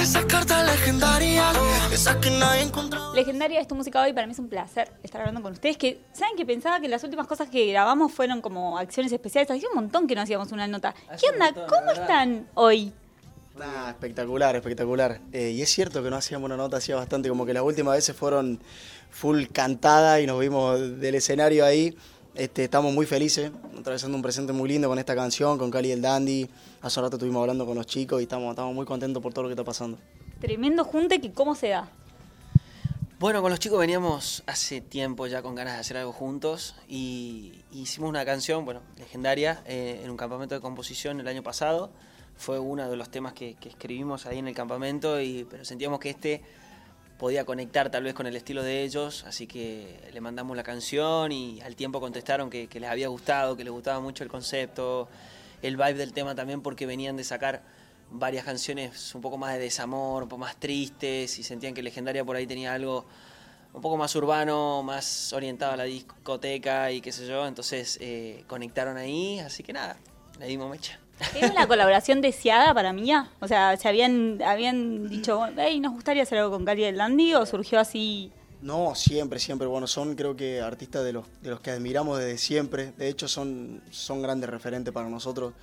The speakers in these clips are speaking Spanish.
esa carta legendaria, esa que nadie encontró. Legendaria es tu música hoy, para mí es un placer estar hablando con ustedes. Que saben que pensaba que las últimas cosas que grabamos fueron como acciones especiales. Hacía un montón que no hacíamos una nota. ¿Qué onda? ¿Cómo están hoy? Nah, espectacular, espectacular. Eh, y es cierto que no hacíamos una nota, hacía bastante, como que las últimas veces fueron full cantada y nos vimos del escenario ahí. Este, estamos muy felices, atravesando un presente muy lindo con esta canción, con Cali el Dandy. Hace un rato estuvimos hablando con los chicos y estamos, estamos muy contentos por todo lo que está pasando. Tremendo junte que cómo se da. Bueno, con los chicos veníamos hace tiempo ya con ganas de hacer algo juntos y hicimos una canción, bueno, legendaria, eh, en un campamento de composición el año pasado. Fue uno de los temas que, que escribimos ahí en el campamento, y, pero sentíamos que este podía conectar tal vez con el estilo de ellos, así que le mandamos la canción y al tiempo contestaron que, les había gustado, que les gustaba mucho el concepto, el vibe del tema también porque venían de sacar varias canciones un poco más de desamor, un poco más tristes y sentían que Legendaria por ahí tenía algo un poco más urbano, más orientado a la discoteca y qué sé yo, entonces eh, conectaron ahí, así que nada, le dimos mecha. ¿Era una colaboración deseada para Mía? O sea, ¿se habían, habían dicho, hey, nos gustaría hacer algo con Cali del Dandy o surgió así? No, siempre, siempre. Bueno, son creo que artistas de los, de los que admiramos desde siempre. De hecho, son, son grandes referentes para nosotros.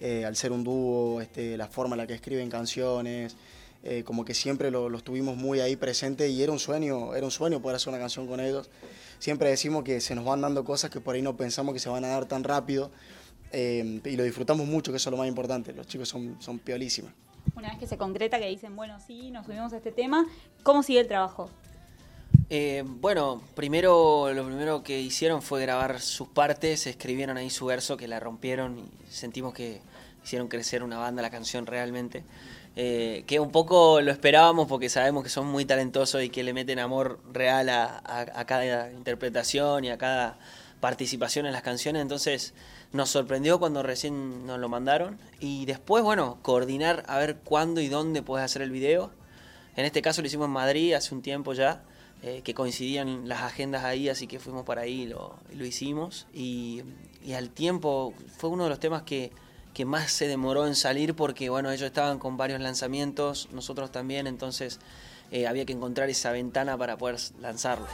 Eh, al ser un dúo, este, la forma en la que escriben canciones, eh, como que siempre lo, los tuvimos muy ahí presente y era un sueño, era un sueño poder hacer una canción con ellos. Siempre decimos que se nos van dando cosas que por ahí no pensamos que se van a dar tan rápido eh, y lo disfrutamos mucho, que eso es lo más importante. Los chicos son, son piolísimos. Una vez que se concreta, que dicen, bueno, sí, nos subimos a este tema, ¿cómo sigue el trabajo? Eh, bueno, primero lo primero que hicieron fue grabar sus partes, escribieron ahí su verso que la rompieron y sentimos que hicieron crecer una banda la canción realmente. Eh, que un poco lo esperábamos porque sabemos que son muy talentosos y que le meten amor real a, a, a cada interpretación y a cada participación en las canciones, entonces nos sorprendió cuando recién nos lo mandaron y después, bueno, coordinar a ver cuándo y dónde puedes hacer el video. En este caso lo hicimos en Madrid hace un tiempo ya eh, que coincidían las agendas ahí, así que fuimos para ahí y lo, lo hicimos. Y, al tiempo fue uno de los temas que, que, más se demoró en salir porque, bueno, ellos estaban con varios lanzamientos, nosotros también, entonces eh, había que encontrar esa ventana para poder lanzarlo.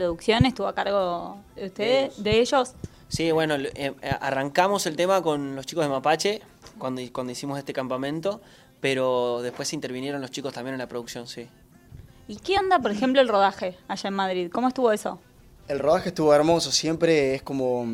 ¿La producción estuvo a cargo de ustedes, de ellos? Sí, bueno, eh, arrancamos el tema con los chicos de Mapache cuando, cuando hicimos este campamento pero después intervinieron los chicos también en la producción, sí. ¿Y qué onda, por ejemplo, el rodaje allá en Madrid? ¿Cómo estuvo eso? El rodaje estuvo hermoso, siempre es como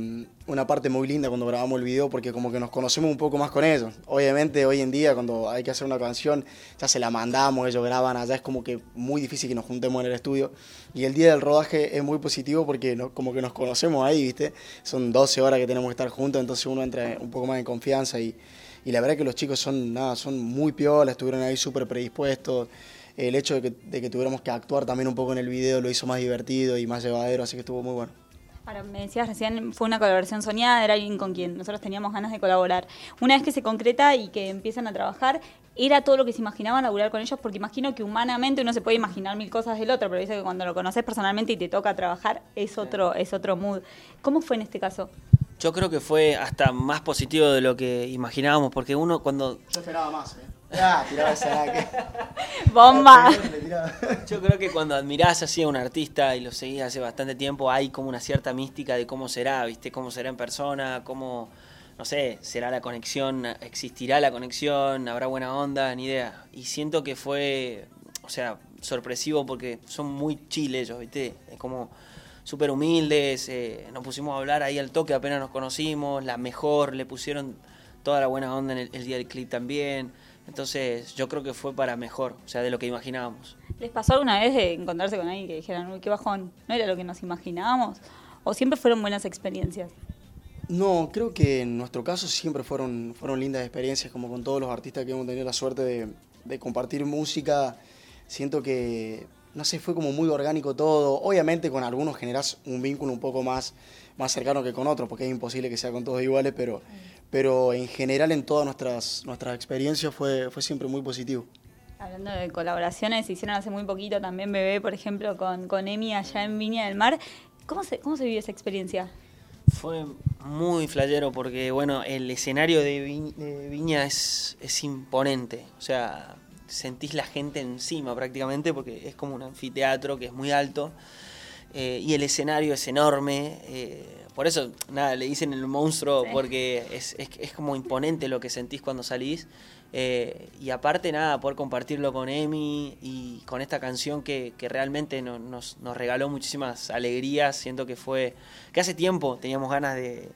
una parte muy linda cuando grabamos el video porque como que nos conocemos un poco más con ellos. Obviamente hoy en día cuando hay que hacer una canción ya se la mandamos, ellos graban allá, es como que muy difícil que nos juntemos en el estudio. Y el día del rodaje es muy positivo porque no, como que nos conocemos ahí, ¿viste? Son 12 horas que tenemos que estar juntos, entonces uno entra un poco más en confianza y, y la verdad que los chicos son, nada, son muy piolas, estuvieron ahí súper predispuestos. El hecho de que, de que, tuviéramos que actuar también un poco en el video lo hizo más divertido y más llevadero, así que estuvo muy bueno. Ahora, me decías recién, fue una colaboración soñada, era alguien con quien nosotros teníamos ganas de colaborar. Una vez que se concreta y que empiezan a trabajar, ¿era todo lo que se imaginaban laburar con ellos? Porque imagino que humanamente uno se puede imaginar mil cosas del otro, pero dice que cuando lo conoces personalmente y te toca trabajar es otro, es otro mood. ¿Cómo fue en este caso? Yo creo que fue hasta más positivo de lo que imaginábamos, porque uno cuando... Yo esperaba más, ¿eh? Ah, tiraba esa que... ¡Bomba! Yo creo que cuando admirás así a un artista y lo seguís hace bastante tiempo, hay como una cierta mística de cómo será, ¿viste? Cómo será en persona, cómo, no sé, será la conexión, existirá la conexión, habrá buena onda, ni idea. Y siento que fue, o sea, sorpresivo porque son muy chiles ellos, ¿viste? Es como súper humildes, eh, nos pusimos a hablar ahí al toque, apenas nos conocimos, la mejor, le pusieron toda la buena onda en el, el día del clip también. Entonces yo creo que fue para mejor, o sea, de lo que imaginábamos. ¿Les pasó alguna vez de encontrarse con alguien que dijeran, uy, qué bajón, no era lo que nos imaginábamos? ¿O siempre fueron buenas experiencias? No, creo que en nuestro caso siempre fueron, fueron lindas experiencias, como con todos los artistas que hemos tenido la suerte de, de compartir música. Siento que, no sé, fue como muy orgánico todo. Obviamente con algunos generás un vínculo un poco más, más cercano que con otros, porque es imposible que sea con todos iguales, pero, pero en general en todas nuestras, nuestras experiencias fue, fue siempre muy positivo. Hablando de colaboraciones, se hicieron hace muy poquito también Bebé, por ejemplo, con, con Emi allá en Viña del Mar. ¿Cómo se, cómo se vive esa experiencia? Fue muy flayero porque, bueno, el escenario de, Vi- de Viña es, es imponente. O sea, sentís la gente encima prácticamente porque es como un anfiteatro que es muy alto. eh, y el escenario es enorme. eh, por eso, nada, le dicen el monstruo Sí. porque es, es, es como imponente lo que sentís cuando salís. eh, y aparte, nada, poder compartirlo con Emi y con esta canción que, que realmente no- nos, nos regaló muchísimas alegrías. Siento que fue. que hace tiempo teníamos ganas de,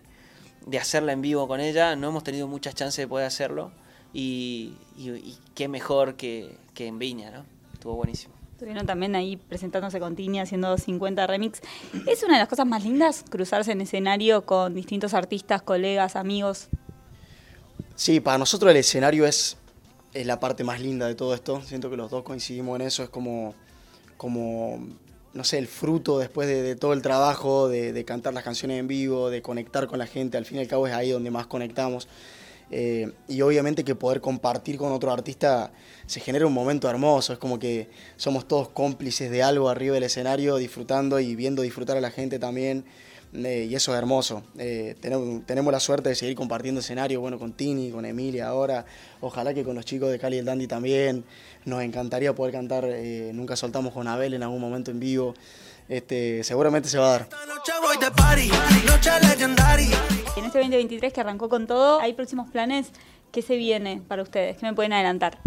de hacerla en vivo con ella. No hemos tenido muchas chances de poder hacerlo. Y, y- y qué mejor que, que en Viña, ¿no? Estuvo buenísimo. Estuvieron también ahí presentándose con Tini haciendo 50 remix. Es una de las cosas más lindas cruzarse en escenario con distintos artistas, colegas, amigos. Sí, para nosotros el escenario es, es la parte más linda de todo esto. Siento que los dos coincidimos en eso. Es como, como no sé, el fruto después de, de todo el trabajo, de, de cantar las canciones en vivo, de conectar con la gente. Al fin y al cabo es ahí donde más conectamos. Eh, y obviamente que poder compartir con otro artista se genera un momento hermoso. Es como que somos todos cómplices de algo arriba del escenario, disfrutando y viendo disfrutar a la gente también. Eh, y eso es hermoso. Eh, tenemos, la suerte de seguir compartiendo escenario, bueno, con Tini, con Emilia ahora. Ojalá que con los chicos de Cali y el Dandy también. Nos encantaría poder cantar Nunca Soltamos con Abel en algún momento en vivo. Este, seguramente se va a dar. En este 2023 que arrancó con todo, ¿hay próximos planes? ¿Qué se viene para ustedes? ¿Qué me pueden adelantar?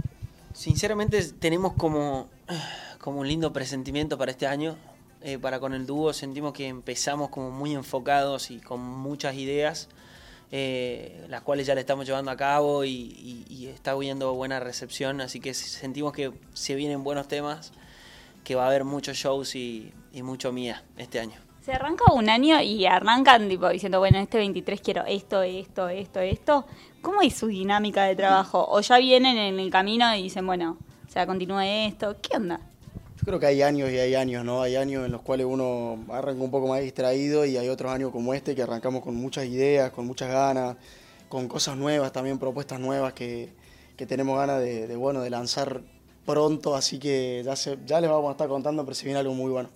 Sinceramente tenemos como, como un lindo presentimiento para este año. Eh, para con el dúo sentimos que empezamos como muy enfocados y con muchas ideas, eh, las cuales ya le estamos llevando a cabo y, y- y está habiendo buena recepción. Así que sentimos que se vienen buenos temas, que va a haber muchos shows y, y mucho mía este año. Se arranca un año y arrancan tipo diciendo, bueno, en este 23 quiero esto, esto, esto, esto. ¿Cómo es su dinámica de trabajo? ¿O ya vienen en el camino y dicen, bueno, o sea, continúe esto? ¿Qué onda? Yo creo que hay años y hay años, ¿no? Hay años en los cuales uno arranca un poco más distraído y hay otros años como este que arrancamos con muchas ideas, con muchas ganas, con cosas nuevas también, propuestas nuevas que, que tenemos ganas de, de, bueno, de lanzar pronto, así que ya, se, ya les vamos a estar contando, pero se viene algo muy bueno.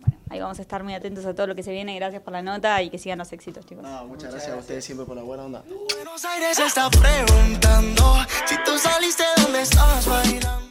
Bueno, ahí vamos a estar muy atentos a todo lo que se viene. Gracias por la nota y que sigan los éxitos, chicos. No, muchas, gracias, a ustedes siempre por la buena onda. Buenos Aires está preguntando si tú saliste, ¿dónde estás bailando?